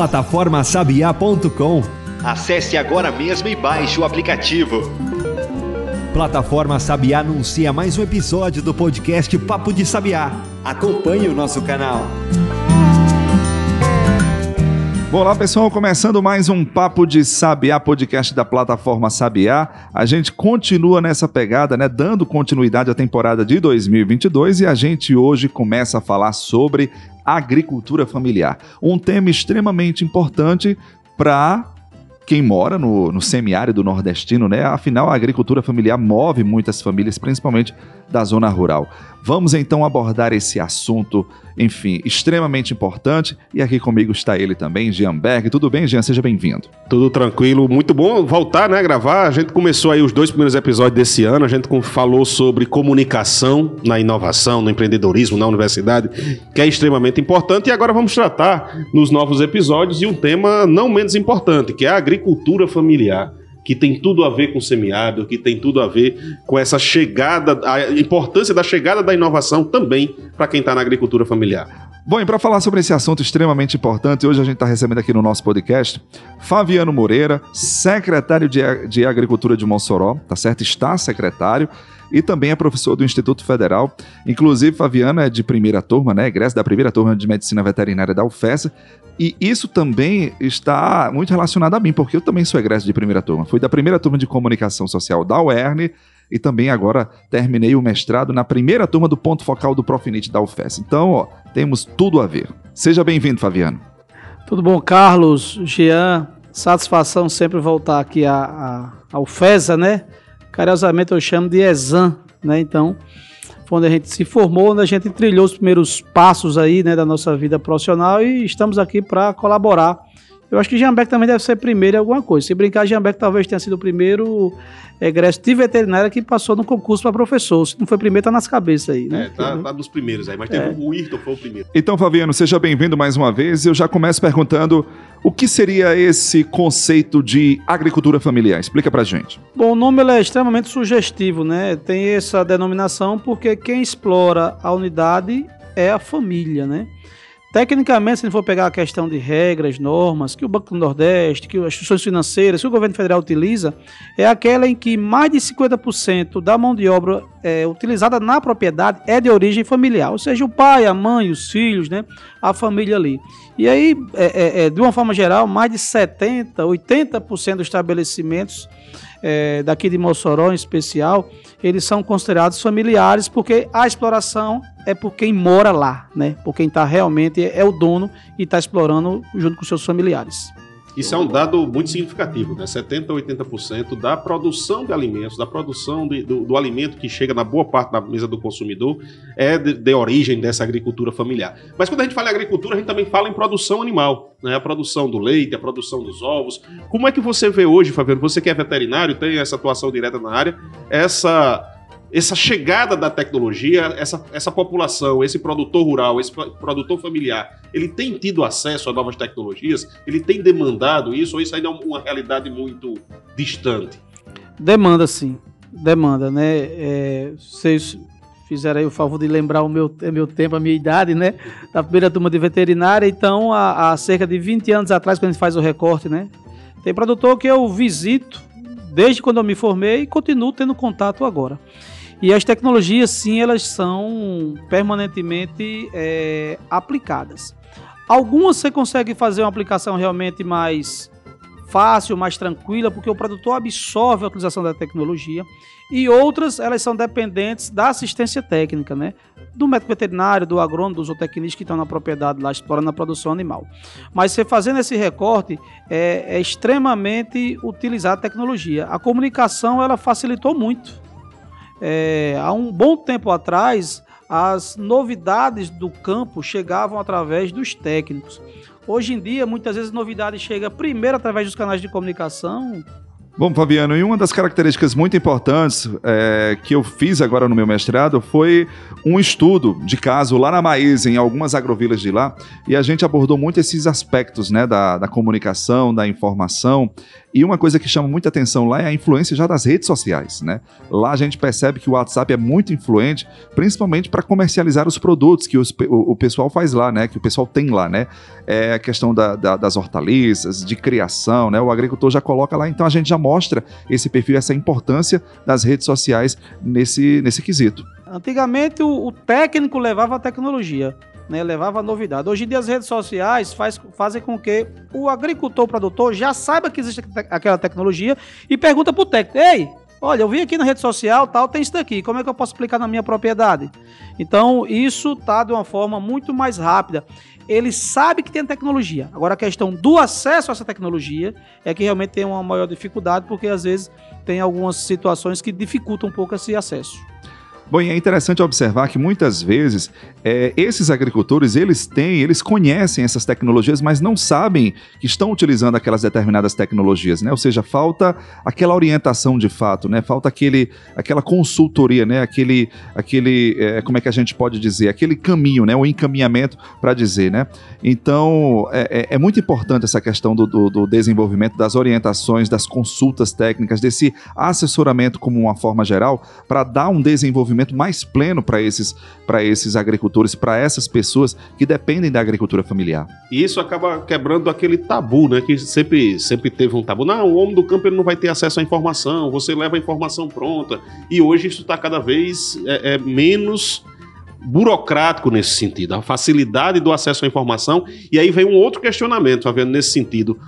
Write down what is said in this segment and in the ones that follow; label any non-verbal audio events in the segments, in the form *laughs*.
Plataformasabiá.com Acesse agora mesmo e baixe o aplicativo. Plataforma Sabiá anuncia mais um episódio do podcast Papo de Sabiá. Acompanhe o nosso canal. Olá pessoal, começando mais um Papo de Sabiá, podcast da plataforma Sabiá. A gente continua nessa pegada, né, dando continuidade à temporada de 2022 e a gente hoje começa a falar sobre agricultura familiar, um tema extremamente importante para quem mora no, no semiárido nordestino, né? Afinal, a agricultura familiar move muitas famílias, principalmente da zona rural. Vamos então abordar esse assunto, enfim, extremamente importante. E aqui comigo está ele também, Jean Berg. Tudo bem, Jean? Seja bem-vindo. Tudo tranquilo, muito bom voltar, né, gravar. A gente começou aí os dois primeiros episódios desse ano, a gente falou sobre comunicação na inovação, no empreendedorismo, na universidade, que é extremamente importante. E agora vamos tratar nos novos episódios de um tema não menos importante, que é a agricultura familiar que tem tudo a ver com o semiárido, que tem tudo a ver com essa chegada, a importância da chegada da inovação também para quem está na agricultura familiar. Bom, e para falar sobre esse assunto extremamente importante, hoje a gente está recebendo aqui no nosso podcast Fabiano Moreira, secretário de, de Agricultura de Mossoró, tá certo? Está secretário e também é professor do Instituto Federal. Inclusive, Fabiano é de primeira turma, né? Egresso da primeira turma de Medicina Veterinária da UFES. E isso também está muito relacionado a mim, porque eu também sou egresso de primeira turma. Fui da primeira turma de Comunicação Social da UERN e também agora terminei o mestrado na primeira turma do ponto focal do Profinit da UFES. Então, ó, temos tudo a ver. Seja bem-vindo, Fabiano. Tudo bom, Carlos, Jean? Satisfação sempre voltar aqui à, à, né? Carinhosamente eu chamo de Exam, né? Então, foi onde a gente se formou, onde a gente trilhou os primeiros passos aí, né, da nossa vida profissional e estamos aqui para colaborar. Eu acho que Jambeck também deve ser primeiro em alguma coisa. Se brincar, Jambeck talvez tenha sido o primeiro egresso de veterinária que passou no concurso para professor. Se não foi primeiro, tá nas cabeças aí, né? É, tá, tá nos primeiros aí, mas teve é. o Irton foi o primeiro. Então, Fabiano, seja bem-vindo mais uma vez. Eu já começo perguntando o que seria esse conceito de agricultura familiar? Explica pra gente. Bom, o nome é extremamente sugestivo, né? Tem essa denominação porque quem explora a unidade é a família, né? Tecnicamente, se a for pegar a questão de regras, normas, que o Banco do Nordeste, que as instituições financeiras, que o governo federal utiliza, é aquela em que mais de 50% da mão de obra é, utilizada na propriedade é de origem familiar, ou seja, o pai, a mãe, os filhos, né, a família ali. E aí, é, é, é de uma forma geral, mais de 70%, 80% dos estabelecimentos é, daqui de Mossoró em especial, eles são considerados familiares porque a exploração é por quem mora lá, né? Por quem está realmente é o dono e está explorando junto com seus familiares. Isso é um dado muito significativo, né? 70% a 80% da produção de alimentos, da produção de, do, do, alimento que chega na boa parte da mesa do consumidor é de, de, origem dessa agricultura familiar. Mas quando a gente fala em agricultura, a gente também fala em produção animal, né? A produção do leite, a produção dos ovos. Como é que você vê hoje, Fabiano? Você que é veterinário, tem essa atuação direta na área, essa essa chegada da tecnologia, essa, essa população, esse produtor rural, esse produtor familiar, ele tem tido acesso a novas tecnologias? Ele tem demandado isso ou isso ainda é uma realidade muito distante? Demanda, sim. Demanda, né? É, vocês fizeram aí o favor de lembrar o meu, meu tempo, a minha idade, né? Da primeira turma de veterinária. Então, há, há cerca de 20 anos atrás, quando a gente faz o recorte, né? Tem produtor que eu visito desde quando eu me formei e continuo tendo contato agora. E as tecnologias, sim, elas são permanentemente é, aplicadas. Algumas você consegue fazer uma aplicação realmente mais fácil, mais tranquila, porque o produtor absorve a utilização da tecnologia. E outras, elas são dependentes da assistência técnica, né? Do médico veterinário, do agrônomo, dos zootecnistas que estão na propriedade lá, explorando a produção animal. Mas você fazendo esse recorte, é, é extremamente utilizar a tecnologia. A comunicação, ela facilitou muito é, há um bom tempo atrás, as novidades do campo chegavam através dos técnicos. Hoje em dia, muitas vezes, a novidade chega primeiro através dos canais de comunicação, Bom, Fabiano, e uma das características muito importantes é, que eu fiz agora no meu mestrado foi um estudo de caso lá na Maísa, em algumas agrovilas de lá, e a gente abordou muito esses aspectos né, da, da comunicação, da informação, E uma coisa que chama muita atenção lá é a influência já das redes sociais, né? Lá a gente percebe que o WhatsApp é muito influente, principalmente para comercializar os produtos que os, o, o, pessoal faz lá, né? Que o pessoal tem lá, né? É a questão da, da, das hortaliças, de criação, né? O agricultor já coloca lá, então a gente já mostra esse perfil, essa importância das redes sociais nesse, nesse quesito. Antigamente o, o técnico levava a tecnologia né, levava novidade. Hoje em dia as redes sociais faz, fazem com que o agricultor, o produtor já saiba que existe aquela tecnologia e pergunta para o técnico, ei, olha, eu vi aqui na rede social, tal, tem isso daqui, como é que eu posso aplicar na minha propriedade? Então, isso está de uma forma muito mais rápida. Ele sabe que tem tecnologia. Agora, a questão do acesso a essa tecnologia é que realmente tem uma maior dificuldade, porque às vezes tem algumas situações que dificultam um pouco esse acesso. Bom, e é interessante observar que muitas vezes é, esses agricultores, eles têm, eles conhecem essas tecnologias, mas não sabem que estão utilizando aquelas determinadas tecnologias, né? Ou seja, falta aquela orientação de fato, né? Falta aquele, aquela consultoria, né? Aquele, aquele é, como é que a gente pode dizer? Aquele caminho, né? O encaminhamento para dizer, né? Então, é, é, é, muito importante essa questão do, do, do desenvolvimento das orientações, das consultas técnicas, desse assessoramento como uma forma geral, para dar um desenvolvimento mais pleno para esses, esses agricultores, para essas pessoas que dependem da agricultura familiar. E isso acaba quebrando aquele tabu, né? Que sempre, sempre teve um tabu. Não, o homem do campo ele não vai ter acesso à informação, você leva a informação pronta. E hoje isso está cada vez é, é, menos burocrático nesse sentido, a facilidade do acesso à informação. E aí vem um outro questionamento, tá vendo, nesse sentido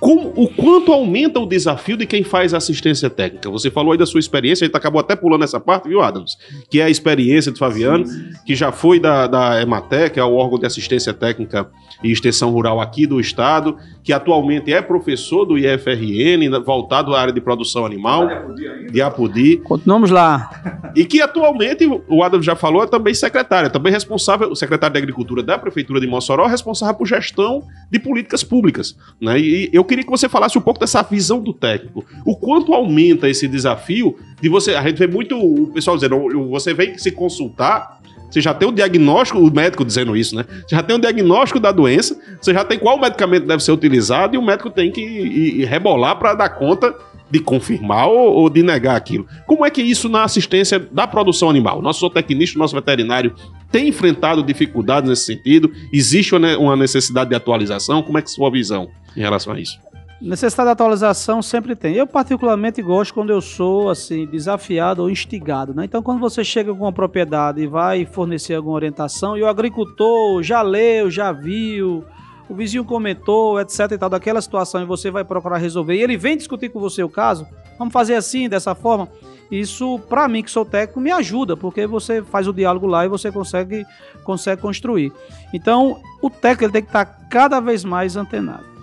o quanto aumenta o desafio de quem faz assistência técnica. Você falou aí da sua experiência, a gente acabou até pulando essa parte, viu, Adams? Que é a experiência de Fabiano, sim, sim. que já foi da, da EMATEC, que é o órgão de assistência técnica e extensão rural aqui do estado, que atualmente é professor do IFRN, voltado à área de produção animal, de Apudi. Continuamos lá. E que atualmente, o Adams já falou, é também secretário, é também responsável, o secretário de Agricultura da Prefeitura de Mossoró, responsável por gestão de políticas públicas. Né? E eu queria que você falasse um pouco dessa visão do técnico. O quanto aumenta esse desafio de você. A gente vê muito o pessoal dizendo, você vem se consultar. Você já tem o diagnóstico, o médico dizendo isso, né? Já tem o diagnóstico da doença, você já tem qual medicamento deve ser utilizado e o médico tem que ir, ir rebolar para dar conta de confirmar ou, ou, de negar aquilo. Como é que isso na assistência da produção animal? Nosso zootecnista, nosso veterinário tem enfrentado dificuldades nesse sentido? Existe uma necessidade de atualização? Como é que é sua visão em relação a isso? Necessidade de atualização sempre tem. Eu particularmente gosto quando eu sou assim desafiado ou instigado, né? Então quando você chega com uma propriedade e vai fornecer alguma orientação e o agricultor já leu, já viu, o vizinho comentou, etc e tal, daquela situação e você vai procurar resolver e ele vem discutir com você o caso, vamos fazer assim, dessa forma. Isso, para mim que sou técnico, me ajuda, porque você faz o diálogo lá e você consegue, consegue construir. Então, o técnico ele tem que estar cada vez mais antenado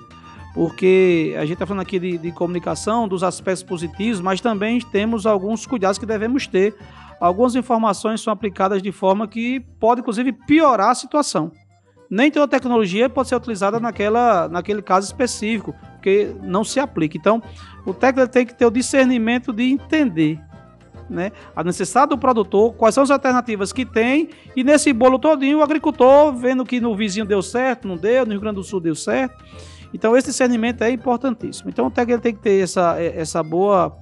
porque a gente está falando aqui de, de, comunicação, dos aspectos positivos, mas também temos alguns cuidados que devemos ter. Algumas informações são aplicadas de forma que pode, inclusive, piorar a situação. Nem toda tecnologia pode ser utilizada naquela, naquele caso específico, porque não se aplica. Então, o técnico tem que ter o discernimento de entender né, a necessidade do produtor, quais são as alternativas que tem, e nesse bolo todinho o agricultor, vendo que no vizinho deu certo, não deu, no Rio Grande do Sul deu certo, então, esse discernimento é importantíssimo. Então, o técnico tem que ter essa, é, essa boa.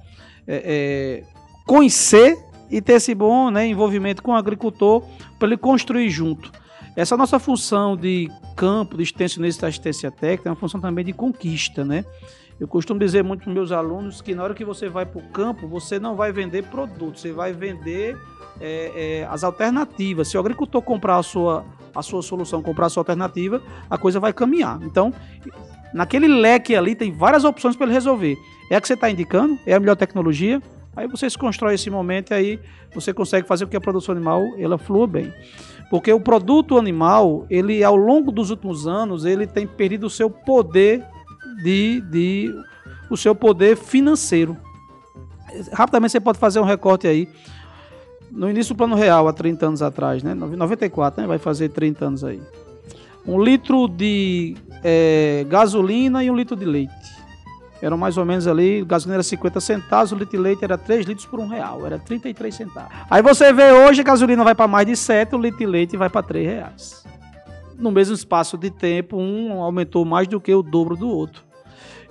É, é, conhecer e ter esse bom né, envolvimento com o agricultor para ele construir junto. Essa nossa função de campo, de extensionista assistência técnica, é uma função também de conquista, né? Eu costumo dizer muito para meus alunos que na hora que você vai para o campo, você não vai vender produtos, você vai vender é, é, as alternativas. Se o agricultor comprar a sua, a sua solução, comprar a sua alternativa, a coisa vai caminhar. Então, Naquele leque ali tem várias opções para ele resolver. É a que você está indicando? É a melhor tecnologia? Aí você se constrói esse momento e aí você consegue fazer com que a produção animal ela flua bem. Porque o produto animal, ele ao longo dos últimos anos, ele tem perdido o seu poder de, de o seu poder financeiro. Rapidamente você pode fazer um recorte aí. No início do Plano Real, há 30 anos atrás, né? 94, né? Vai fazer 30 anos aí um litro de é, gasolina e um litro de leite. Eram mais ou menos ali, gasolina era 50 centavos, o litro de leite era 3 litros por um real, era 33 centavos. Aí você vê hoje a gasolina vai para mais de 7, o litro de leite vai para 3 reais. No mesmo espaço de tempo, um aumentou mais do que o dobro do outro.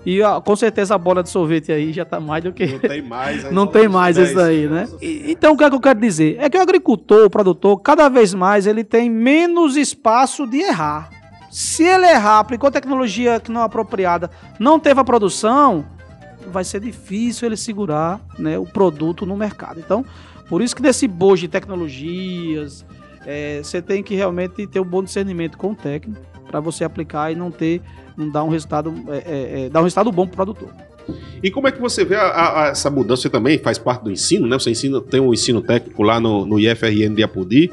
E com certeza a bola de sorvete aí já tá mais do que. Não tem mais. *laughs* Não só tem mais 10, isso aí, né? E- Então, o que é que eu quero dizer? É que o agricultor, o produtor, cada vez mais ele tem menos espaço de errar. Se ele errar, aplicou tecnologia que não é apropriada, não teve a produção, vai ser difícil ele segurar né, o produto no mercado. Então, por isso que nesse bojo de tecnologias, é, você tem que realmente ter um bom discernimento com o técnico para você aplicar e não ter, não dar um resultado, é, é, é, dar um resultado bom para o produtor. E como é que você vê a- a- a- essa mudança? Você também faz parte do ensino, né? Você ensina, tem um ensino técnico lá no, no IFRN de Apodi.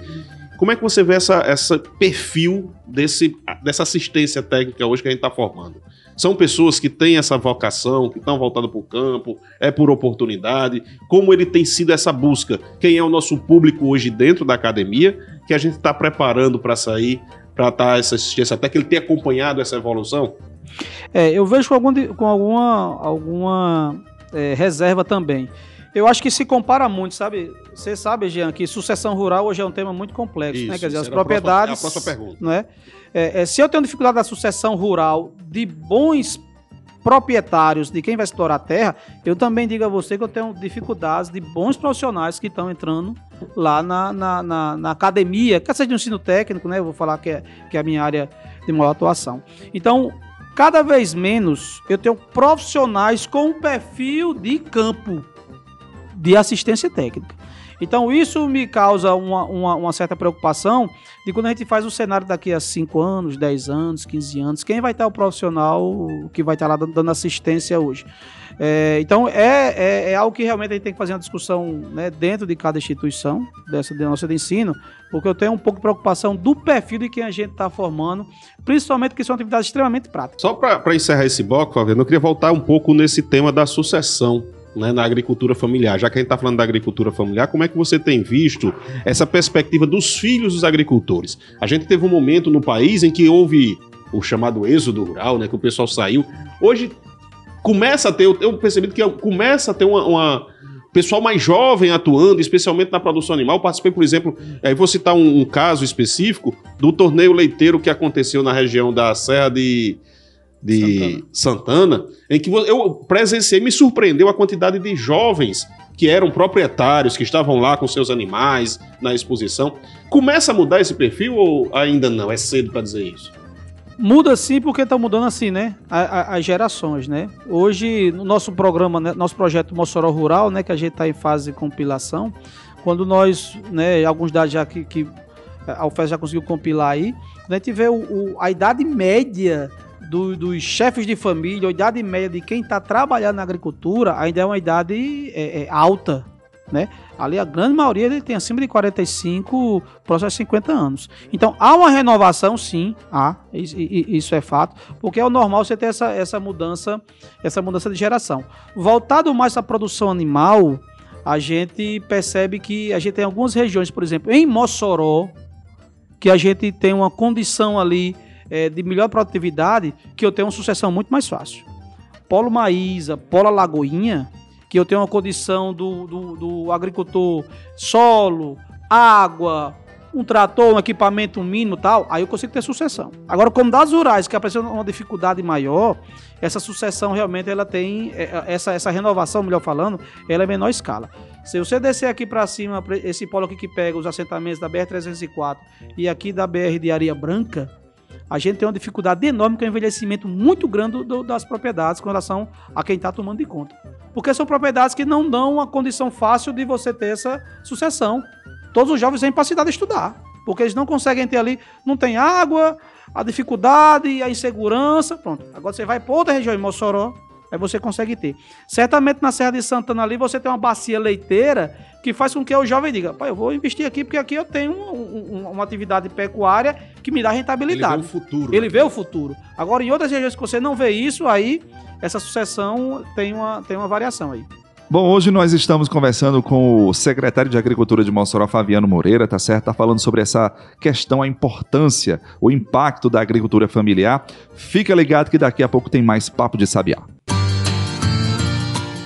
Como é que você vê essa, essa perfil desse, dessa assistência técnica hoje que a gente está formando? São pessoas que têm essa vocação, que estão voltadas para o campo, é por oportunidade. Como ele tem sido essa busca? Quem é o nosso público hoje dentro da academia que a gente está preparando para sair, para estar essa assistência, até que ele tenha acompanhado essa evolução? É, eu vejo com, algum com alguma, alguma é, reserva também. Eu acho que se compara muito, sabe? Você sabe, Jean, que sucessão rural hoje é um tema muito complexo, né? Quer dizer, as a próxima- propriedades. é a próxima pergunta. não é? É, é, se eu tenho dificuldade da sucessão rural de bons proprietários de quem vai explorar a terra, eu também digo a você que eu tenho dificuldades de bons profissionais que estão entrando lá na, na, na- na academia, quer seja de ensino técnico, né? Eu vou falar que é, que é a minha área de maior atuação. Então, cada vez menos eu tenho profissionais com um perfil de campo de assistência técnica. Então, isso me causa uma, uma, uma certa preocupação de quando a gente faz o cenário daqui a 5 anos, 10 anos, 15 anos, quem vai estar o profissional que vai estar lá dando assistência hoje. É, então, é, é, é algo que realmente a gente tem que fazer uma discussão né, dentro de cada instituição, dessa de nossa de ensino, porque eu tenho um pouco de preocupação do perfil de quem a gente está formando, principalmente que são atividades extremamente práticas. Só para encerrar esse bloco, Fabiano, eu queria voltar um pouco nesse tema da sucessão né, na agricultura familiar. Já que a gente está falando da agricultura familiar, como é que você tem visto essa perspectiva dos filhos dos agricultores? A gente teve um momento no país em que houve o chamado êxodo rural, né, que o pessoal saiu. Hoje começa a ter, eu percebi que começa a ter uma, uma pessoal mais jovem atuando, especialmente na produção animal. Participei, por exemplo, aí vou citar um, um caso específico do torneio leiteiro que aconteceu na região da Serra de, de Santana. em que eu presenciei, me surpreendeu a quantidade de jovens que eram proprietários, que estavam lá com seus animais na exposição. Começa a mudar esse perfil ou ainda não? É cedo para dizer isso? Muda sim, porque está mudando assim, né? As gerações, né? Hoje, no nosso programa, né, nosso projeto Mossoró Rural, né? Que a gente está em fase de compilação, quando nós, né? Alguns dados já que, que a UFES já conseguiu compilar aí, a gente vê o, o- a idade média do- dos chefes de família, a idade média de quem está trabalhando na agricultura, ainda é uma idade é, é, alta, né? Ali a grande maioria ele tem acima de 45, próximo a 50 anos. Então há uma renovação, sim, há, isso é fato, porque é o normal você ter essa, essa mudança, essa mudança de geração. Voltado mais à produção animal, a gente percebe que a gente tem algumas regiões, por exemplo, em Mossoró, que a gente tem uma condição ali eh, de melhor produtividade, que eu tenho uma sucessão muito mais fácil. Polo Maísa, Polo Lagoinha, que eu tenho uma condição do, do, do agricultor solo, água, um trator, um equipamento mínimo tal, aí eu consigo ter sucessão. Agora, como dados rurais, que apresentam uma dificuldade maior, essa sucessão realmente ela tem, é, é, essa, essa renovação, melhor falando, ela é menor escala. Se você descer aqui para cima, esse polo aqui que pega os assentamentos da BR-304 e aqui da BR de Areia Branca, a gente tem uma dificuldade enorme com o envelhecimento muito grande do- das propriedades com relação a quem está tomando de conta. Porque são propriedades que não dão uma condição fácil de você ter essa sucessão. Todos os jovens vêm para a cidade estudar, porque eles não conseguem ter ali, não tem água, a dificuldade, a insegurança, pronto. Agora você vai para outra região, em Mossoró, aí você consegue ter. Certamente na Serra de Santana ali você tem uma bacia leiteira que faz com que o jovem diga, pai, eu vou investir aqui porque aqui eu tenho um- um- uma atividade pecuária que me dá Ele rentabilidade. vê o futuro. Ele né? vê o futuro. Agora, em outras regiões que você não vê isso, aí essa sucessão tem uma, tem uma variação aí. Bom, hoje nós estamos conversando com o secretário de Agricultura de Mossoró, Fabiano Moreira, tá certo? Tá falando sobre essa questão, a importância, o impacto da agricultura familiar. Fica ligado que daqui a pouco tem mais Papo de Sabiá.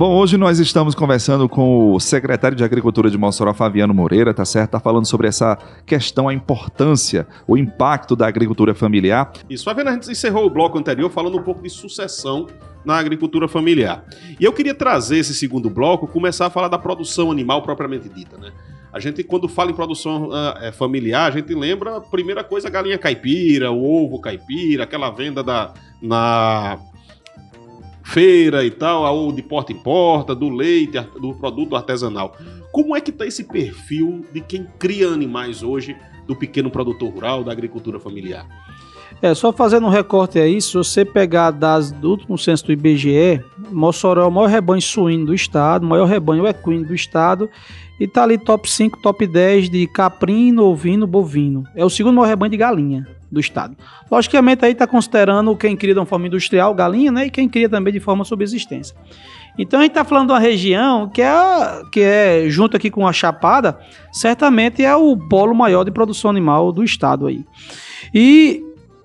Bom, hoje nós estamos conversando com o secretário de Agricultura de Mossoró, Fabiano Moreira, tá certo? Tá falando sobre essa questão, a importância, o impacto da agricultura familiar. Isso, Fabiano, a gente encerrou o bloco anterior falando um pouco de sucessão na agricultura familiar. E eu queria trazer esse segundo bloco, começar a falar da produção animal propriamente dita, né? A gente, quando fala em produção uh, familiar, a gente lembra primeira coisa, a galinha caipira, o ovo caipira, aquela venda da, na feira e tal, ou de porta em porta, do leite, do produto artesanal. Como é que está esse perfil de quem cria animais hoje, do pequeno produtor rural, da agricultura familiar? É, só fazendo um recorte aí, se você pegar das, do último censo do IBGE, Mossoró é o maior rebanho suíno do estado, o maior rebanho equino do estado, e tá ali top 5, top 10 de caprino, ovino, bovino. É o segundo maior rebanho de galinha do estado. Logicamente aí está considerando quem cria de uma forma industrial, galinha, né, e quem cria também de forma subsistência. Então a gente está falando de uma região que é, que é, junto aqui com a Chapada, certamente é o polo maior de produção animal do estado aí. E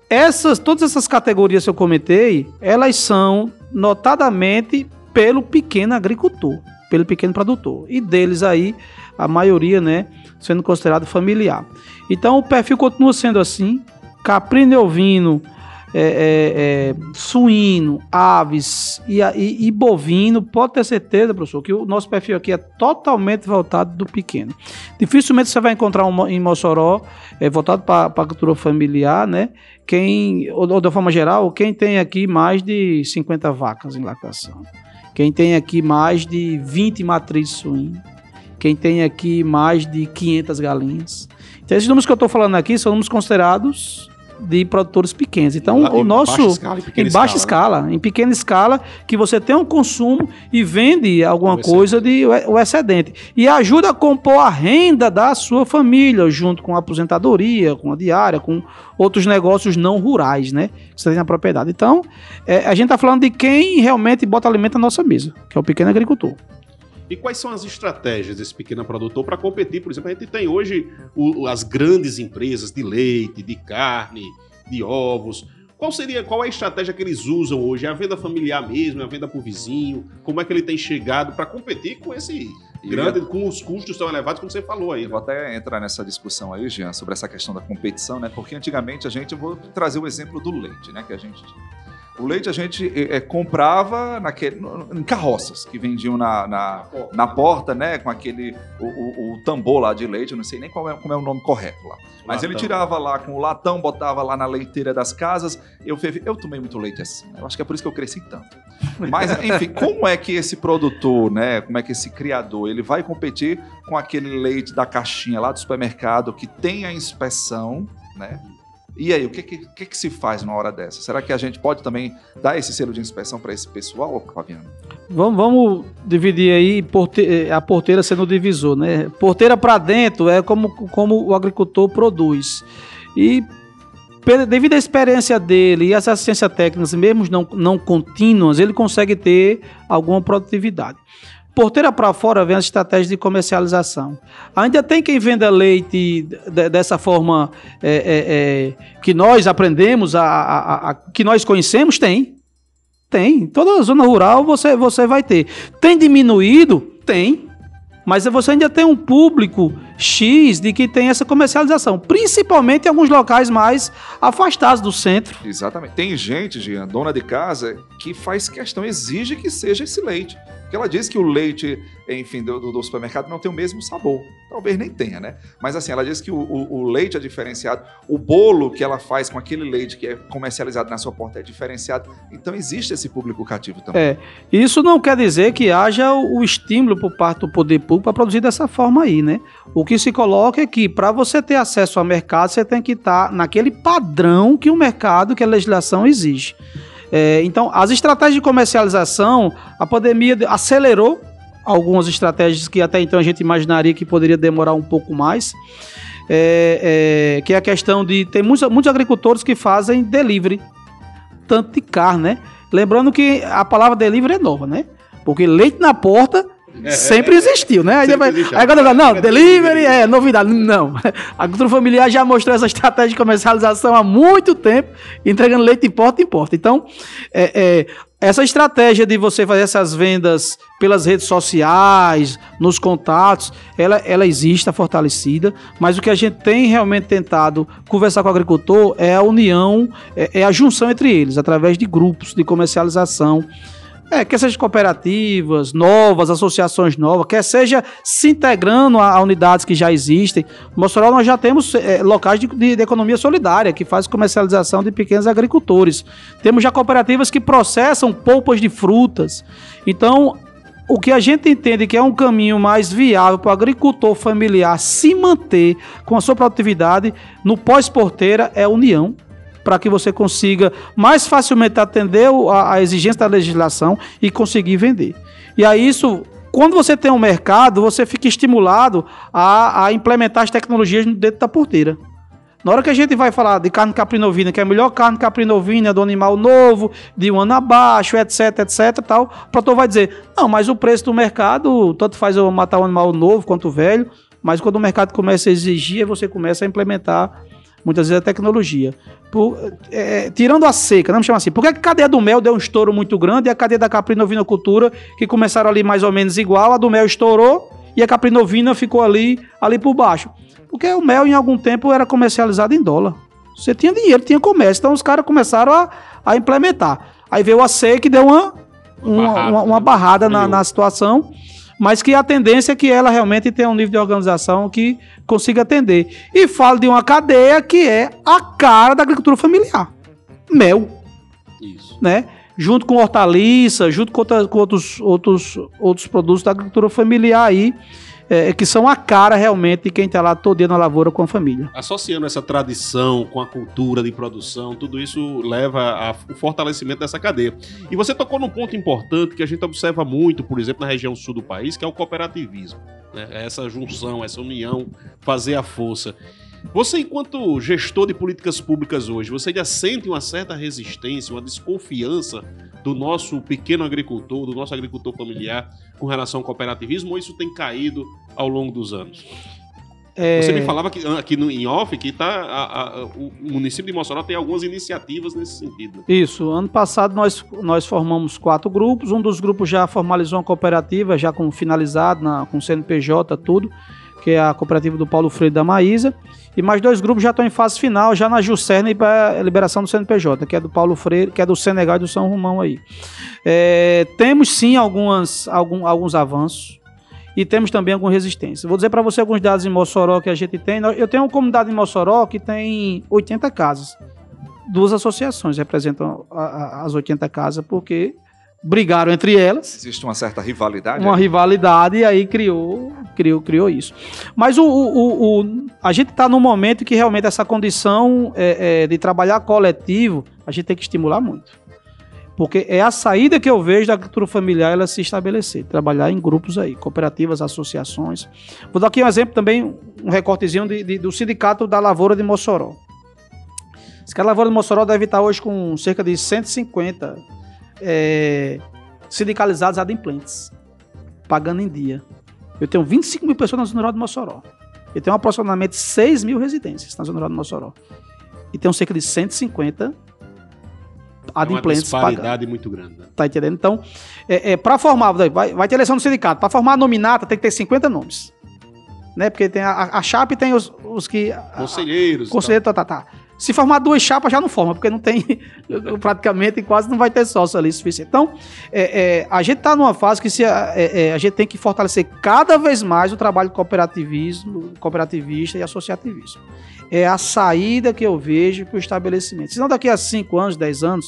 essas, todas essas categorias que eu comentei, elas são notadamente pelo pequeno agricultor, pelo pequeno produtor. E deles aí, a maioria, né, sendo considerado familiar. Então o perfil continua sendo assim, caprino e ovino, é, é, é, suíno, aves e, e, e, bovino, pode ter certeza, professor, que o nosso perfil aqui é totalmente voltado do pequeno. Dificilmente você vai encontrar um, em Mossoró é, voltado para a cultura familiar, né? Quem, ou, ou de forma geral, quem tem aqui mais de 50 vacas em lactação, quem tem aqui mais de 20 matrizes suínas, quem tem aqui mais de 500 galinhas. Então, esses números que eu estou falando aqui são números considerados de produtores pequenos. Então, o nosso baixa escala, em, em baixa escala, escala, em pequena escala, que você tem um consumo e vende alguma o coisa de o excedente e ajuda a compor a renda da sua família, junto com a aposentadoria, com a diária, com outros negócios não rurais, né? Que você tem na propriedade. Então, é, a gente está falando de quem realmente bota alimento na nossa mesa, que é o pequeno agricultor. E quais são as estratégias desse pequeno produtor para competir? Por exemplo, a gente tem hoje o, as grandes empresas de leite, de carne, de ovos. Qual seria, qual é a estratégia que eles usam hoje? É a venda familiar mesmo, é a venda o vizinho? Como é que ele tem chegado para competir com esse grande, com os custos tão elevados como você falou aí? Eu vou até entrar nessa discussão aí, Jean, sobre essa questão da competição, né? Porque antigamente a gente, eu vou trazer o exemplo do leite, né? Que a gente o leite a gente é, comprava naquele, em carroças que vendiam na, na, na, porta, né? Com aquele. O, o, o, tambor lá de leite, eu não sei nem qual é, como é o nome correto lá. Mas latão. ele tirava lá com o latão, botava lá na leiteira das casas. Eu, eu tomei muito leite assim. Eu acho que é por isso que eu cresci tanto. Mas, *laughs* enfim, como é que esse produtor, né? Como é que esse criador, ele vai competir com aquele leite da caixinha lá do supermercado que tem a inspeção, né? E aí, o que, que, que, que, se faz numa hora dessa? Será que a gente pode também dar esse selo de inspeção para esse pessoal, Fabiano? Vamos, vamos dividir aí porte a porteira sendo o divisor, né? Porteira para dentro é como, como o agricultor produz. E devido à experiência dele e às assistências técnicas, mesmo não, não contínuas, ele consegue ter alguma produtividade. Porteira para fora vem as estratégias de comercialização. Ainda tem quem venda leite dessa forma é, é, é, que nós aprendemos, a, a, a, que nós conhecemos? Tem. Tem. Toda zona rural você, você vai ter. Tem diminuído? Tem. Mas você ainda tem um público X de que tem essa comercialização, principalmente em alguns locais mais afastados do centro. Exatamente. Tem gente, Jean, dona de casa, que faz questão, exige que seja esse leite. Porque ela diz que o leite, enfim, do, do, do supermercado não tem o mesmo sabor. Talvez nem tenha, né? Mas assim, ela diz que o, o, o, leite é diferenciado, o bolo que ela faz com aquele leite que é comercializado na sua porta é diferenciado. Então existe esse público cativo também. É. Isso não quer dizer que haja o, o estímulo por parte do poder público para produzir dessa forma aí, né? O que se coloca é que para você ter acesso ao mercado, você tem que estar tá naquele padrão que o mercado, que a legislação exige. É, então, as estratégias de comercialização, a pandemia acelerou algumas estratégias que até então a gente imaginaria que poderia demorar um pouco mais. É, é, que é a questão de. Tem muitos, muitos agricultores que fazem delivery, tanto de carne, né? Lembrando que a palavra delivery é nova, né? Porque leite na porta sempre existiu, né? Aí, depois, aí agora, não, delivery é novidade. Não. A agricultura familiar já mostrou essa estratégia de comercialização há muito tempo, entregando leite de porta em porta. Então, é, é, essa estratégia de você fazer essas vendas pelas redes sociais, nos contatos, ela, ela existe, está fortalecida, mas o que a gente tem realmente tentado conversar com o agricultor é a união, é, é a junção entre eles, através de grupos de comercialização é, quer seja cooperativas novas, associações novas, quer seja se integrando a, unidades que já existem. No Mossoró nós já temos é, locais de, de, de, economia solidária que faz comercialização de pequenos agricultores. Temos já cooperativas que processam polpas de frutas. Então, o que a gente entende que é um caminho mais viável para o agricultor familiar se manter com a sua produtividade no pós-porteira é a união para que você consiga mais facilmente atender a, a exigência da legislação e conseguir vender. E aí isso quando você tem um mercado, você fica estimulado a, a, implementar as tecnologias dentro da porteira. Na hora que a gente vai falar de carne caprinovina, que é a melhor carne caprinovina do animal novo, de um ano abaixo, etc, etc, tal, o produtor vai dizer, não, mas o preço do mercado, tanto faz eu matar um animal novo quanto velho, mas quando o mercado começa a exigir, você começa a implementar muitas vezes a tecnologia. Por, é, tirando a seca, vamos chamar assim, por que a cadeia do mel deu um estouro muito grande e a cadeia da caprinovinocultura, que começaram ali mais ou menos igual, a do mel estourou e a caprinovina ficou ali, ali por baixo? Porque o mel em algum tempo era comercializado em dólar. Você tinha dinheiro, tinha comércio, então os caras começaram a, a implementar. Aí veio a seca e deu uma, uma, barrada, uma, uma barrada na, na situação mas que a tendência é que ela realmente tenha um nível de organização que consiga atender. E falo de uma cadeia que é a cara da agricultura familiar. Mel. Isso. Né? Junto com hortaliça, junto com, outra, com outros, outros, outros produtos da agricultura familiar aí é, que são a cara realmente de quem está lá todo dia na lavoura com a família. Associando essa tradição com a cultura de produção, tudo isso leva ao fortalecimento dessa cadeia. E você tocou num ponto importante que a gente observa muito, por exemplo, na região sul do país, que é o cooperativismo. Né? Essa junção, essa união, fazer a força. Você, enquanto gestor de políticas públicas hoje, você já sente uma certa resistência, uma desconfiança do nosso pequeno agricultor, do nosso agricultor familiar com relação ao cooperativismo, ou isso tem caído ao longo dos anos? É... Você me falava que, aqui no, em off que tá, a, a, o município de Mossoró tem algumas iniciativas nesse sentido. Isso. Ano passado nós, nós formamos quatro grupos. Um dos grupos já formalizou uma cooperativa, já com finalizado, na, com CNPJ, tudo, que é a cooperativa do Paulo Freire da Maísa. E mais dois grupos já estão em fase final, já na Juscerna e para liberação do CNPJ, que é do Paulo Freire, que é do Senegal e do São Romão aí. É, temos sim algumas, algum, alguns avanços e temos também alguma resistência. Vou dizer para você alguns dados em Mossoró que a gente tem. Eu tenho uma comunidade em Mossoró que tem 80 casas. Duas associações representam as 80 casas, porque brigaram entre elas. Existe uma certa rivalidade. Uma aí? rivalidade e aí criou, criou, criou isso. Mas o, o, o a gente está num momento que realmente essa condição é, é, de trabalhar coletivo a gente tem que estimular muito. Porque é a saída que eu vejo da agricultura familiar ela se estabelecer, trabalhar em grupos aí, cooperativas, associações. Vou dar aqui um exemplo também, um recortezinho de, de, do Sindicato da Lavoura de Mossoró. Esse Lavoura de Mossoró deve estar hoje com cerca de 150 é, sindicalizados adimplentes, pagando em dia. Eu tenho 25 mil pessoas na Zona Rural de Mossoró. Eu tenho aproximadamente 6 mil residências na Zona Rural de Mossoró. E tenho cerca de 150 adimplentes. É uma disparidade muito grande. Né? Tá entendendo? Então, é, é para formar, vai, vai ter eleição do sindicato. Para formar a nominata tem que ter 50 nomes. Né? Porque tem a, a, a tem os, os que. Conselheiros. Conselheiro, tá, tá, tá. Se formar duas chapas, já não forma, porque não tem, *laughs* praticamente, quase não vai ter sócio ali suficiente. Então, é, é, a gente está numa fase que se, é, é, a gente tem que fortalecer cada vez mais o trabalho cooperativismo, cooperativista e associativismo. É a saída que eu vejo para o estabelecimento. Senão, daqui a 5 anos, 10 anos,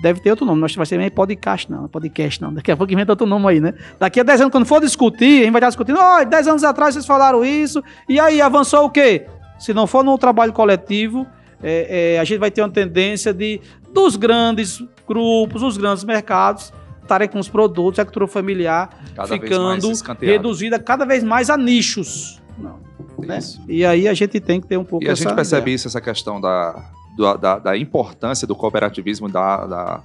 deve ter outro nome. Nós vai ser nem podcast, não. Podcast, não. Daqui a pouco inventa outro nome aí, né? Daqui a 10 anos, quando for discutir, a gente vai estar discutindo. Ó, oh, 10 anos atrás vocês falaram isso. E aí, avançou o quê? Se não for no trabalho coletivo, é, é, a gente vai ter uma tendência de dos grandes grupos, os grandes mercados estarem com os produtos, a cultura familiar cada ficando reduzida cada vez mais a nichos. Não, né? E aí a gente tem que ter um pouco E a gente percebe ideia. isso, essa questão da, da, da, importância do cooperativismo, da, da,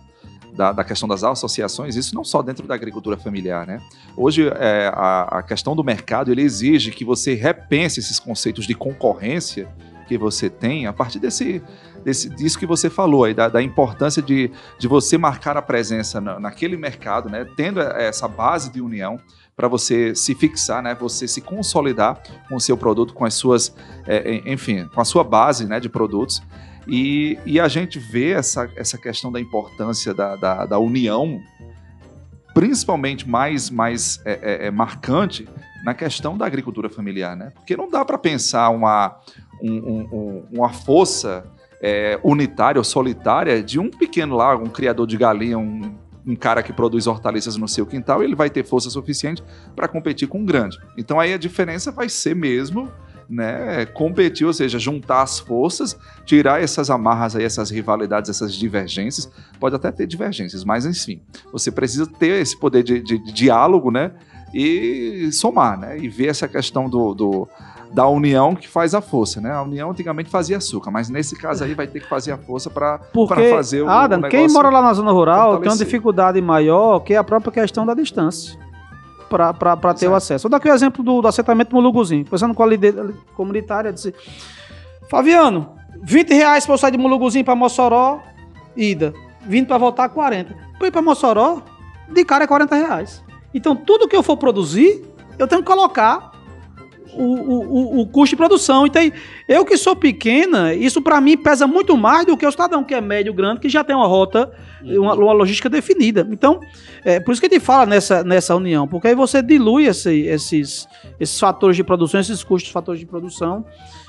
da, da, questão das associações, isso não só dentro da agricultura familiar, né? Hoje, é, a, a questão do mercado, ele exige que você repense esses conceitos de concorrência que você tem a partir desse, desse disso que você falou aí, da, da importância de, de você marcar a presença na, naquele mercado, né? Tendo essa base de união para você se fixar, né? Você se consolidar com o seu produto, com as suas, é, enfim, com a sua base, né? De produtos e, e a gente vê essa, essa questão da importância da, da, da união, principalmente mais, mais é, é, é, marcante na questão da agricultura familiar, né? Porque não dá para pensar uma, um, um, uma força é, unitária ou solitária de um pequeno lá, um criador de galinha, um, um cara que produz hortaliças no seu quintal, ele vai ter força suficiente para competir com um grande. Então aí a diferença vai ser mesmo né, competir, ou seja, juntar as forças, tirar essas amarras aí, essas rivalidades, essas divergências. Pode até ter divergências, mas enfim, você precisa ter esse poder de, de, de diálogo, né? E somar, né? E ver essa questão do, do, da união que faz a força, né? A união antigamente fazia açúcar, mas nesse caso aí vai ter que fazer a força para fazer o Adam, o quem mora lá na zona rural tem uma dificuldade maior que a própria questão da distância para ter o acesso. Vou dar aqui o exemplo do, do assentamento Muluguzinho. Pensando com a líder comunitária, disse, Fabiano, 20 reais para eu sair de Muluguzinho para Mossoró, ida. Vindo para voltar, 40. Para ir para Mossoró, de cara é 40 reais. Então, tudo que eu for produzir, eu tenho que colocar o, o, o, custo de produção. Então, eu que sou pequena, isso para mim pesa muito mais do que o cidadão que é médio, grande, que já tem uma rota, uma, uma logística definida. Então, é por isso que a gente fala nessa, nessa união, porque aí você dilui esse, esses, esses fatores de produção, esses custos, fatores de produção,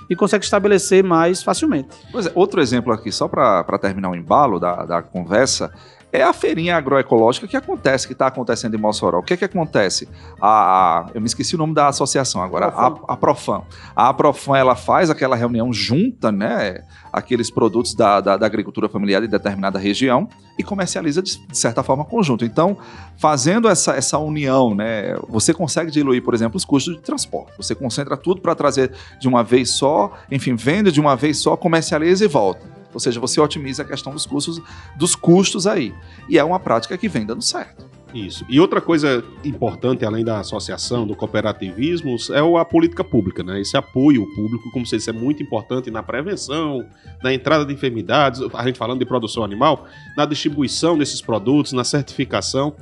e consegue estabelecer mais facilmente. Pois é, outro exemplo aqui, só para terminar o embalo da, da conversa, é a feirinha agroecológica que acontece, que está acontecendo em Mossoró. O que é que acontece? A, a, eu me esqueci o nome da associação agora, Profan. A, a Profan. A Profan, ela faz aquela reunião junta, né, aqueles produtos da, da, da agricultura familiar de determinada região e comercializa de, de, certa forma conjunto. Então, fazendo essa, essa união, né, você consegue diluir, por exemplo, os custos de transporte. Você concentra tudo para trazer de uma vez só, enfim, vende de uma vez só, comercializa e volta. Ou seja, você otimiza a questão dos custos, dos custos aí. E é uma prática que vem dando certo. Isso. E outra coisa importante, além da associação, do cooperativismo, é a política pública, né? Esse apoio público, como você disse, é muito importante na prevenção, na entrada de enfermidades, a gente falando de produção animal, na distribuição desses produtos, na certificação.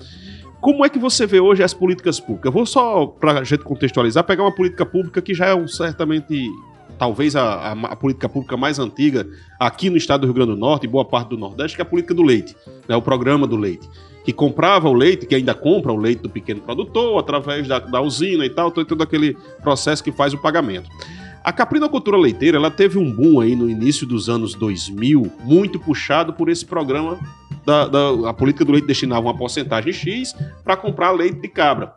Como é que você vê hoje as políticas públicas? Eu vou só, para a gente contextualizar, pegar uma política pública que já é um, certamente talvez a, a, a, política pública mais antiga aqui no estado do Rio Grande do Norte e boa parte do Nordeste, que é a política do leite, né, o programa do leite, que comprava o leite, que ainda compra o leite do pequeno produtor, através da, da usina e tal, todo aquele processo que faz o pagamento. A caprinocultura leiteira ela teve um boom aí no início dos anos 2000, muito puxado por esse programa da, da a política do leite destinava uma porcentagem X para comprar leite de cabra.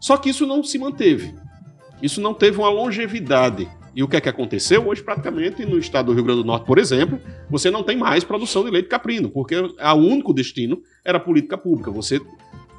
Só que isso não se manteve. Isso não teve uma longevidade. E o que é que aconteceu? Hoje, praticamente, no estado do Rio Grande do Norte, por exemplo, você não tem mais produção de leite caprino, porque o único destino era a política pública. Você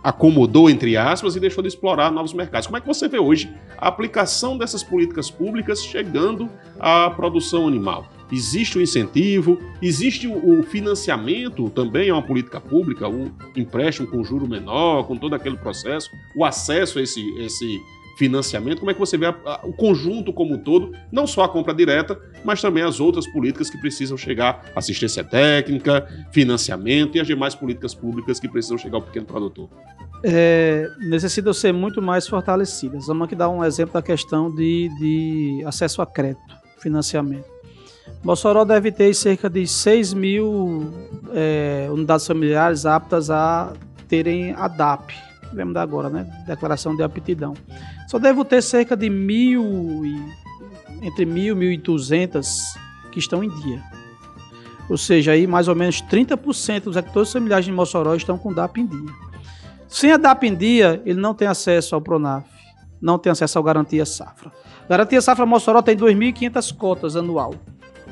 acomodou, entre aspas, e deixou de explorar novos mercados. Como é que você vê hoje a aplicação dessas políticas públicas chegando à produção animal? Existe o incentivo, existe o financiamento, também é uma política pública, o empréstimo com juro menor, com todo aquele processo, o acesso a esse, esse financiamento, como é que você vê a, a, o conjunto como um todo, não só a compra direta, mas também as outras políticas que precisam chegar, assistência técnica, financiamento e as demais políticas públicas que precisam chegar ao pequeno produtor? É, necessitam ser muito mais fortalecidas. Vamos aqui dar um exemplo da questão de, de acesso a crédito, financiamento. Mossoró deve ter cerca de 6 mil é, unidades familiares aptas a terem a DAP. Dar agora, né? Declaração de aptidão. Só devo ter cerca de mil, e, entre mil e mil e duzentas que estão em dia. Ou seja, aí mais ou menos 30% dos agricultores familiares de Mossoró estão com DAP em dia. Sem a DAP em dia, ele não tem acesso ao Pronaf, não tem acesso ao Garantia Safra. Garantia Safra Mossoró tem 2.500 cotas anual.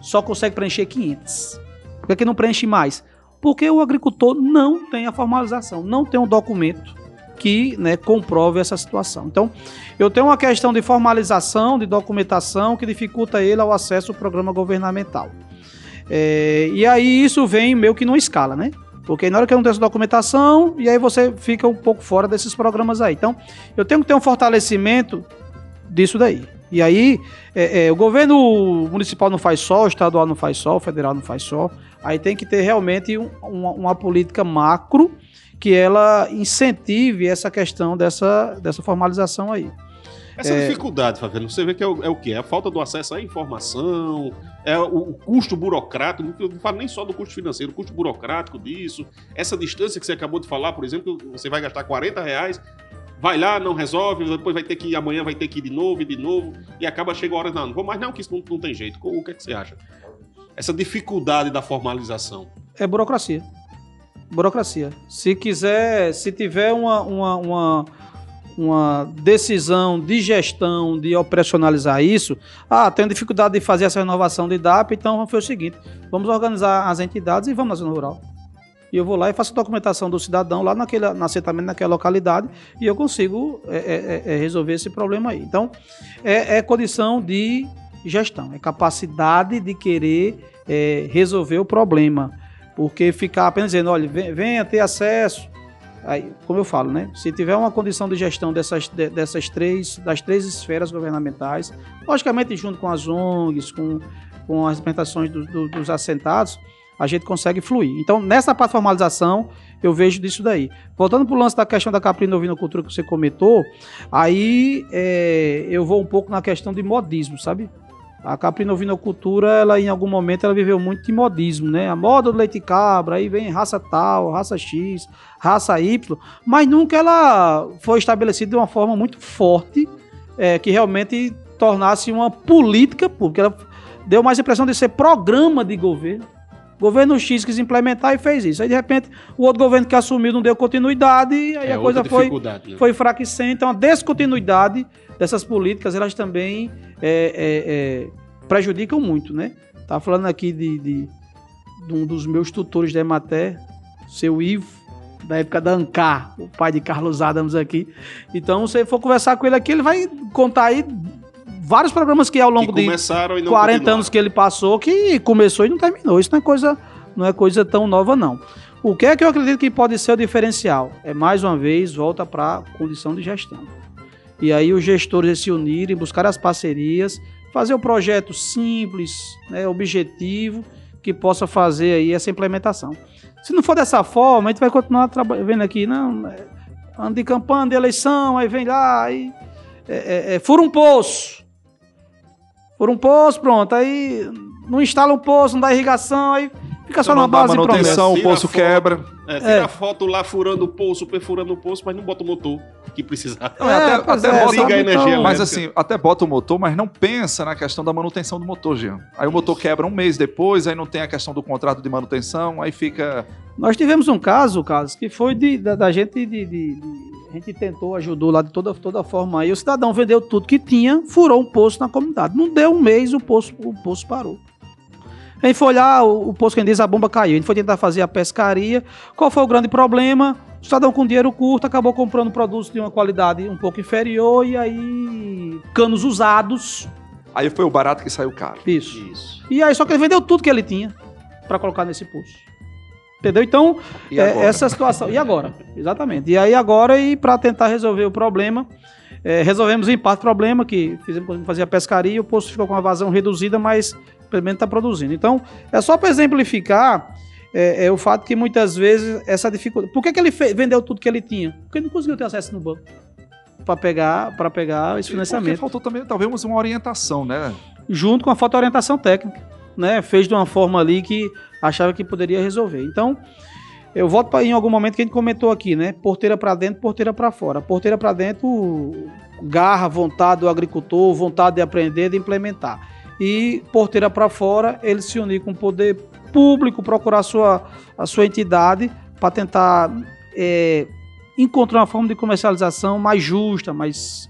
Só consegue preencher 500. Por que, que não preenche mais? Porque o agricultor não tem a formalização, não tem um documento que né, comprove essa situação. Então, eu tenho uma questão de formalização, de documentação, que dificulta ele ao acesso ao programa governamental. É, e aí isso vem meio que numa escala, né? Porque na hora que eu não tenho essa documentação, e aí você fica um pouco fora desses programas aí. Então, eu tenho que ter um fortalecimento disso daí. E aí, é, é, o governo municipal não faz só, o estadual não faz só, o federal não faz só. Aí tem que ter realmente um, uma, uma política macro que ela incentive essa questão dessa, dessa formalização aí. Essa é... dificuldade, Fabiano, você vê que é o, é o quê? É a falta do acesso à informação, é o, o, custo burocrático, eu não falo nem só do custo financeiro, o custo burocrático disso, essa distância que você acabou de falar, por exemplo, você vai gastar 40 reais, vai lá, não resolve, depois vai ter que ir, amanhã vai ter que ir de novo e de novo, e acaba, chega a hora, não, não vou mais não, que isso não, não tem jeito. O que é que você acha? Essa dificuldade da formalização. É burocracia burocracia. Se quiser, se tiver uma, uma, uma, uma, decisão de gestão de operacionalizar isso, ah, tenho dificuldade de fazer essa renovação de DAP, então fazer o seguinte: vamos organizar as entidades e vamos na zona rural. E eu vou lá e faço a documentação do cidadão lá naquele no assentamento, naquela localidade, e eu consigo é, é, é, é resolver esse problema aí. Então, é, é, condição de gestão, é capacidade de querer é, resolver o problema. Porque ficar apenas dizendo, olha, venha ter acesso. Aí, como eu falo, né? Se tiver uma condição de gestão dessas, dessas três, das três esferas governamentais, logicamente junto com as ONGs, com, com as representações do, do, dos assentados, a gente consegue fluir. Então, nessa parte de formalização, eu vejo disso daí. Voltando para o lance da questão da caprina ovinocultura que você comentou, aí é, eu vou um pouco na questão de modismo, sabe? A caprinovinocultura, ela em algum momento ela viveu muito de modismo, né? A moda do leite cabra, aí vem raça tal, raça X, raça Y, mas nunca ela foi estabelecida de uma forma muito forte é, que realmente tornasse uma política pública. Ela deu mais a impressão de ser programa de governo. O governo X quis implementar e fez isso. Aí, de repente, o outro governo que assumiu não deu continuidade, e aí é, a coisa foi, né? foi enfraquecendo. Então, a descontinuidade dessas políticas, elas também é, é, é, prejudicam muito, né? Tá falando aqui de, de, de, um dos meus tutores da Emater, seu Ivo, da época da Ancar, o pai de Carlos Adams aqui. Então, se for conversar com ele aqui, ele vai contar aí vários programas que ao longo que de 40 anos que ele passou, que começou e não terminou. Isso não é coisa, não é coisa tão nova, não. O que é que eu acredito que pode ser o diferencial? É mais uma vez volta para a condição de gestão. E aí os gestores se unirem, buscar as parcerias, fazer um projeto simples, né, objetivo, que possa fazer aí essa implementação. Se não for dessa forma, a gente vai continuar vendo aqui, não, é, ano de campanha, de eleição, aí vem lá, aí é, é, é, fura um poço. Fura um poço, pronto, aí não instala um poço, não dá irrigação, aí Fica só na base de manutenção, o poço quebra. É, tira é. a foto lá furando o poço, perfurando o poço, mas não bota o motor que precisar. É, até, *laughs* até é, bota a energia Mas assim, até bota o motor, mas não pensa na questão da manutenção do motor, Jean. Aí o motor quebra um mês depois, aí não tem a questão do contrato de manutenção, aí fica... Nós tivemos um caso, Carlos, que foi de, da, da gente de, de, de, A gente tentou, ajudou lá de toda, toda forma aí. O cidadão vendeu tudo que tinha, furou um poço na comunidade. Não deu um mês, o poço, o poço parou. A gente foi olhar, o, o poço que diz, a bomba caiu. A gente foi tentar fazer a pescaria. Qual foi o grande problema? O cidadão com dinheiro curto acabou comprando produtos de uma qualidade um pouco inferior e aí canos usados. Aí foi o barato que saiu caro. Isso. Isso. E aí só que ele vendeu tudo que ele tinha para colocar nesse poço. Entendeu? Então, é, essa situação. E agora? Exatamente. E aí agora, e para tentar resolver o problema, é, resolvemos em parte o problema, que fizemos fazer a pescaria, o poço ficou com uma vazão reduzida, mas pelo menos está produzindo. Então, é só para exemplificar é, é, o fato que muitas vezes essa dificuldade. Por que, que ele vendeu tudo que ele tinha? Porque ele não conseguiu ter acesso no banco para pegar, pegar esse financiamento. Porque faltou também, talvez, uma orientação, né? Junto com a falta de orientação técnica. né, fez de uma forma ali que achava que poderia resolver. Então, eu volto para em algum momento que a gente comentou aqui, né? Porteira para dentro, porteira para fora. Porteira para dentro, garra, vontade do agricultor, vontade de aprender, de implementar. E porteira para fora, ele se unir com o poder público, procurar a sua, a sua entidade para tentar é, encontrar uma forma de comercialização mais justa, mais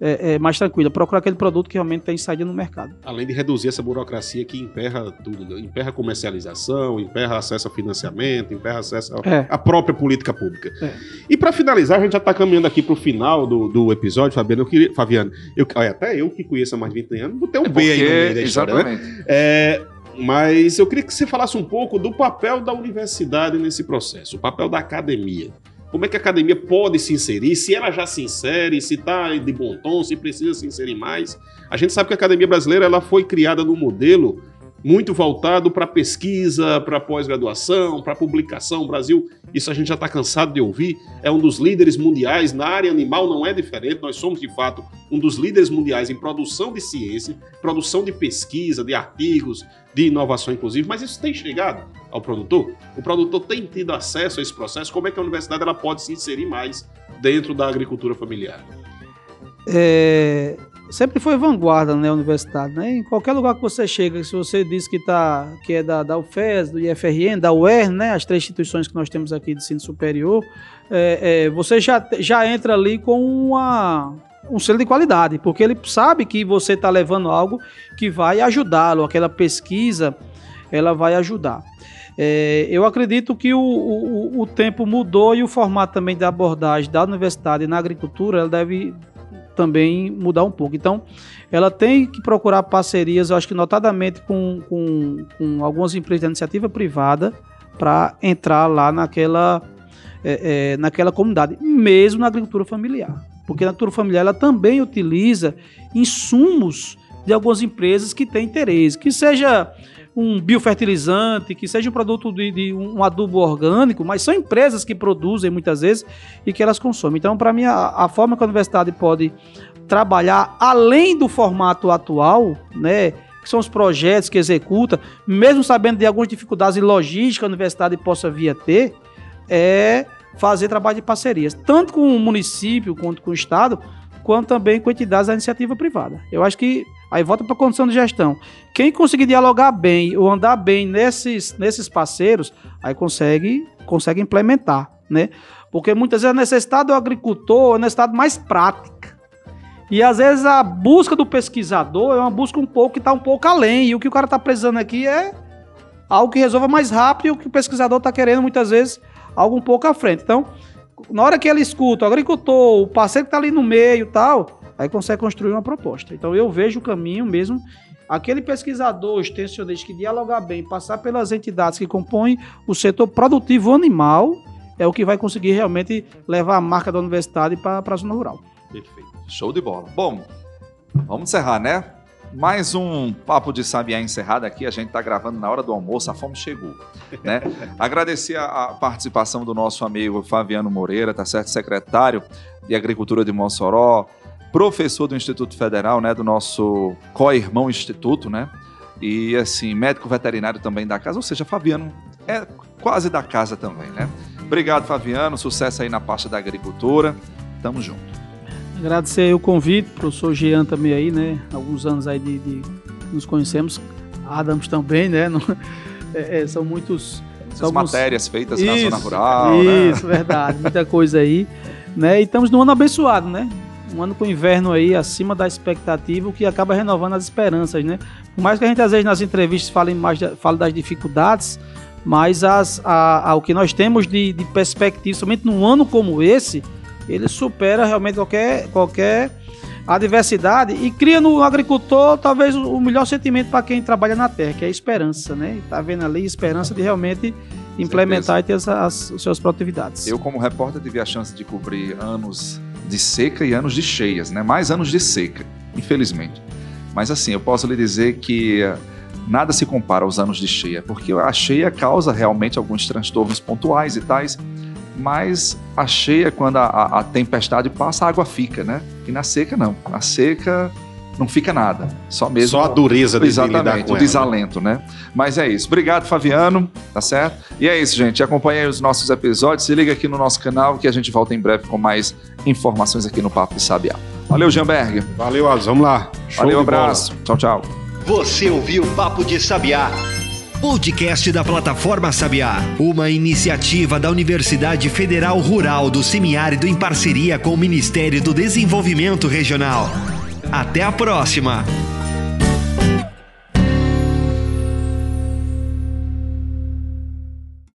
é, é, mais tranquila, procurar aquele produto que realmente tem saída no mercado. Além de reduzir essa burocracia que emperra tudo, né? emperra comercialização, emperra acesso a financiamento, emperra acesso É. à própria política pública. É. E para finalizar, a gente já está caminhando aqui para o final do, do episódio, Fabiano. Eu queria, Fabiano, eu, olha, até eu que conheço há mais de 20 anos, vou ter um B aí no meio da história, né? exatamente. É, mas eu queria que você falasse um pouco do papel da universidade nesse processo, o papel da academia. Como é que a academia pode se inserir? Se ela já se insere, se está de bom tom, se precisa se inserir mais. A gente sabe que a academia brasileira ela foi criada num modelo muito voltado para pesquisa, para pós-graduação, para publicação. O Brasil, isso a gente já está cansado de ouvir, é um dos líderes mundiais na área animal, não é diferente. Nós somos, de fato, um dos líderes mundiais em produção de ciência, produção de pesquisa, de artigos, de inovação, inclusive. Mas isso tem chegado ao produtor? O produtor tem tido acesso a esse processo? Como é que a universidade ela pode se inserir mais dentro da agricultura familiar? É, sempre foi vanguarda né, a universidade. Né? Em qualquer lugar que você chega, se você diz que, tá, que é da, da UFES, do IFRN, da UER, né, as três instituições que nós temos aqui de ensino superior, é, é, você já, já entra ali com uma, um selo de qualidade, porque ele sabe que você está levando algo que vai ajudá-lo, aquela pesquisa, ela vai ajudar. É, eu acredito que o, o, o tempo mudou e o formato também da abordagem da universidade na agricultura ela deve também mudar um pouco. Então, ela tem que procurar parcerias, eu acho que notadamente com, com, com algumas empresas da iniciativa privada, para entrar lá naquela, é, é, naquela comunidade, mesmo na agricultura familiar. Porque a agricultura familiar ela também utiliza insumos de algumas empresas que têm interesse, que seja um biofertilizante, que seja um produto de, de um adubo orgânico, mas são empresas que produzem muitas vezes e que elas consomem. Então, para mim, a, a, forma que a universidade pode trabalhar além do formato atual, né? Que são os projetos que executa, mesmo sabendo de algumas dificuldades logísticas que a universidade possa vir a ter, é fazer trabalho de parcerias, tanto com o município quanto com o estado, quanto também com entidades da iniciativa privada. Eu acho que Aí volta para a condição de gestão. Quem conseguir dialogar bem ou andar bem nesses, nesses parceiros, aí consegue, consegue implementar, né? Porque muitas vezes a necessidade do agricultor é uma necessidade mais prática. E às vezes a busca do pesquisador é uma busca um pouco que está um pouco além. E o que o cara está precisando aqui é algo que resolva mais rápido e o que o pesquisador está querendo muitas vezes algo um pouco à frente. Então, na hora que ele escuta o agricultor, o parceiro que está ali no meio e tal, aí consegue construir uma proposta. Então eu vejo o caminho mesmo, aquele pesquisador extensionista que dialogar bem, passar pelas entidades que compõem o setor produtivo animal, é o que vai conseguir realmente levar a marca da universidade para a zona rural. Perfeito. Show de bola. Bom, vamos encerrar, né? Mais um Papo de Sabiá encerrado aqui. A gente está gravando na hora do almoço, a fome chegou. *laughs* Né? Agradecer a, participação do nosso amigo Fabiano Moreira, tá certo? Secretário de Agricultura de Mossoró, professor do Instituto Federal, né? Do nosso co-irmão Instituto, né? E assim, médico veterinário também da casa, ou seja, Fabiano é quase da casa também, né? Obrigado, Fabiano. Sucesso aí na pasta da agricultura. Tamo junto. Agradecer o convite, professor Jean também aí, né? Alguns anos aí de, de nos conhecemos. Adams também, né? Não, é, é, são muitos. Essas alguns... matérias feitas isso, na zona rural. Isso, né? verdade. Muita coisa aí. Né? E estamos num ano abençoado, né? Um ano com inverno aí acima da expectativa, o que acaba renovando as esperanças, né? Por mais que a gente às vezes nas entrevistas fale, mais, fale das dificuldades, mas as, a, a, o que nós temos de, de perspectiva, somente num ano como esse, ele supera realmente qualquer, qualquer adversidade e cria no agricultor talvez o melhor sentimento para quem trabalha na terra, que é a esperança, né? Está vendo ali esperança de realmente implementar e ter as, as, as, suas produtividades. Eu, como repórter, tive a chance de cobrir anos de seca e anos de cheias, né? Mais anos de seca, infelizmente. Mas assim, eu posso lhe dizer que nada se compara aos anos de cheia, porque a cheia causa realmente alguns transtornos pontuais e tais, mas a cheia, quando a, a, a, tempestade passa, a água fica, né? E na seca, não. Na seca, não fica nada. Só mesmo. Só a dureza de, Exatamente, com o ela. desalento, né? Mas é isso. Obrigado, Fabiano, tá certo? E é isso, gente. Acompanhe aí os nossos episódios. Se liga aqui no nosso canal que a gente volta em breve com mais informações aqui no Papo de Sabiá. Valeu, Jamberg. Valeu, Alisson. Vamos lá. Show Valeu, de bola. abraço. Tchau, tchau. Você ouviu Papo de Sabiá. Podcast da Plataforma Sabiá, uma iniciativa da Universidade Federal Rural do Semiárido em parceria com o Ministério do Desenvolvimento Regional. Até a próxima!